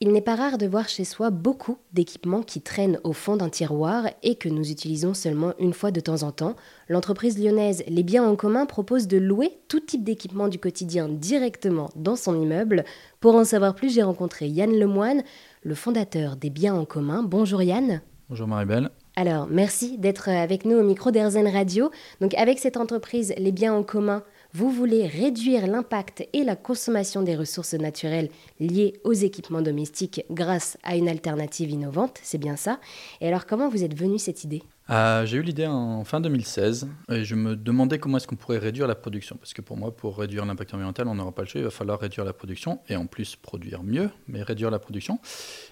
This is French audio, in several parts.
Il n'est pas rare de voir chez soi beaucoup d'équipements qui traînent au fond d'un tiroir et que nous utilisons seulement une fois de temps en temps. L'entreprise lyonnaise Les Biens en commun propose de louer tout type d'équipement du quotidien directement dans son immeuble. Pour en savoir plus, j'ai rencontré Yann Lemoine, le fondateur des Biens en commun. Bonjour Yann. Bonjour Maribel. Alors, merci d'être avec nous au micro d'Airzen Radio. Donc, avec cette entreprise Les Biens en commun, vous voulez réduire l'impact et la consommation des ressources naturelles liées aux équipements domestiques grâce à une alternative innovante, c'est bien ça. Et alors comment vous êtes venu cette idée? Euh, j'ai eu l'idée en fin 2016 et je me demandais comment est-ce qu'on pourrait réduire la production. Parce que pour moi, pour réduire l'impact environnemental, on n'aura pas le choix, il va falloir réduire la production et en plus produire mieux, mais réduire la production.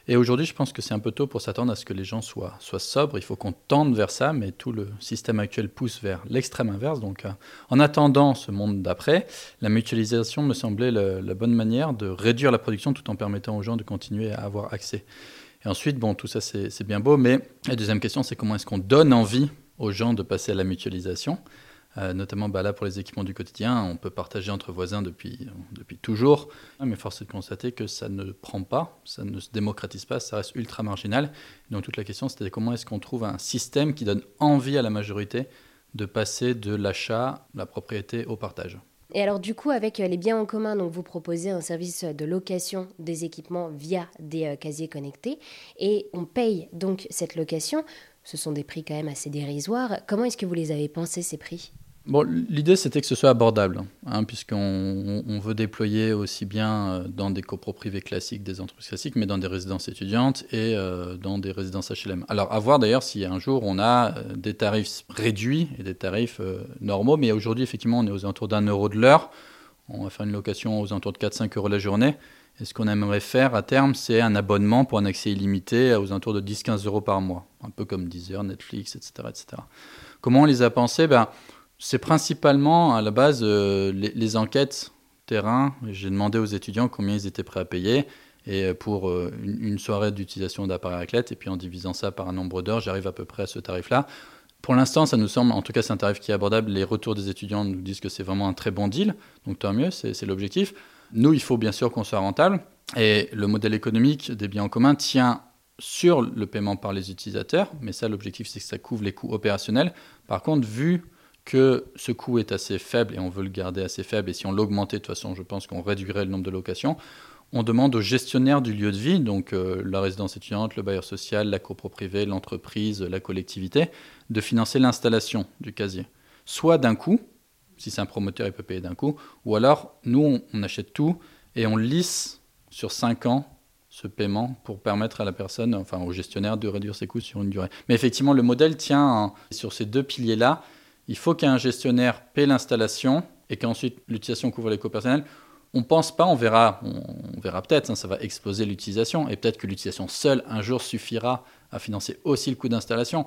Et aujourd'hui, je pense que c'est un peu tôt pour s'attendre à ce que les gens soient, sobres. Il faut qu'on tende vers ça, mais tout le système actuel pousse vers l'extrême inverse. Donc euh, en attendant ce monde d'après, la mutualisation me semblait la bonne manière de réduire la production tout en permettant aux gens de continuer à avoir accès. Ensuite, bon, tout ça, c'est bien beau, mais la deuxième question, c'est comment est-ce qu'on donne envie aux gens de passer à la mutualisation? Euh, notamment bah, là pour les équipements du quotidien, on peut partager entre voisins depuis, depuis toujours, mais force est de constater que ça ne prend pas, ça ne se démocratise pas, ça reste ultra marginal. Donc toute la question c'était comment est-ce qu'on trouve un système qui donne envie à la majorité de passer de l'achat, la propriété au partage? Et alors du coup, avec euh, les biens en commun, donc vous proposez un service de location des équipements via des euh, casiers connectés et on paye donc cette location. Ce sont des prix quand même assez dérisoires. Comment est-ce que vous les avez pensés ces prix? Bon, l'idée c'était que ce soit abordable, hein, puisqu'on on veut déployer aussi bien euh, dans des copros privés classiques, des entreprises classiques, mais dans des résidences étudiantes et euh, dans des résidences HLM. Alors, à voir d'ailleurs si un jour on a euh, des tarifs réduits et des tarifs normaux, mais aujourd'hui effectivement on est aux alentours d'un euro de l'heure. On va faire une location aux alentours de 4-5 euros la journée. Et ce qu'on aimerait faire à terme, c'est un abonnement pour un accès illimité aux alentours de 10-15 euros par mois, un peu comme Deezer, Netflix, etc. etc. Comment on les a pensés? Ben, c'est principalement à la base euh, les, enquêtes terrain. J'ai demandé aux étudiants combien ils étaient prêts à payer. Et euh, pour euh, une, soirée d'utilisation d'appareil athlète, et puis en divisant ça par un nombre d'heures, j'arrive à peu près à ce tarif-là. Pour l'instant, ça nous semble, en tout cas, c'est un tarif qui est abordable. Les retours des étudiants nous disent que c'est vraiment un très bon deal, donc tant mieux, c'est l'objectif. Nous, il faut bien sûr qu'on soit rentable, et le modèle économique des biens en commun tient sur le paiement par les utilisateurs, mais ça, l'objectif, c'est que ça couvre les coûts opérationnels. Par contre, vu que ce coût est assez faible et on veut le garder assez faible, et si on l'augmentait, de toute façon, je pense qu'on réduirait le nombre de locations, on demande au gestionnaire du lieu de vie, donc euh, la résidence étudiante, le bailleur social, la copro privée, l'entreprise, la collectivité, de financer l'installation du casier. Soit d'un coup, si c'est un promoteur, il peut payer d'un coup, ou alors nous, on, achète tout et on lisse sur 5 ans ce paiement pour permettre à la personne, enfin au gestionnaire, de réduire ses coûts sur une durée. Mais effectivement, le modèle tient sur ces deux piliers-là il faut qu'un gestionnaire paie l'installation et qu'ensuite l'utilisation couvre les coûts personnels. On ne pense pas, on verra, on, verra peut-être, hein, ça va exploser l'utilisation et peut-être que l'utilisation seule un jour suffira à financer aussi le coût d'installation.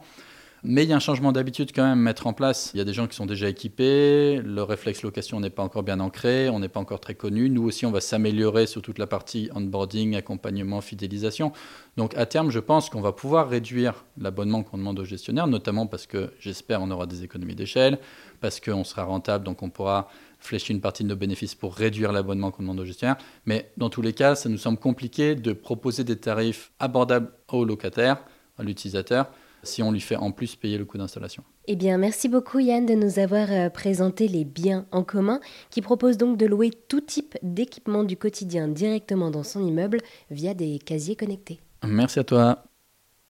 Mais il y a un changement d'habitude quand même à mettre en place. Il y a des gens qui sont déjà équipés, le réflexe location n'est pas encore bien ancré, on n'est pas encore très connu. Nous aussi, on va s'améliorer sur toute la partie onboarding, accompagnement, fidélisation. Donc à terme, je pense qu'on va pouvoir réduire l'abonnement qu'on demande aux gestionnaires, notamment parce que j'espère on aura des économies d'échelle, parce qu'on sera rentable, donc on pourra flécher une partie de nos bénéfices pour réduire l'abonnement qu'on demande aux gestionnaires. Mais dans tous les cas, ça nous semble compliqué de proposer des tarifs abordables aux locataires, à l'utilisateur si on lui fait en plus payer le coût d'installation. Eh bien, merci beaucoup Yann de nous avoir euh, présenté les biens en commun qui proposent donc de louer tout type d'équipement du quotidien directement dans son immeuble via des casiers connectés. Merci à toi.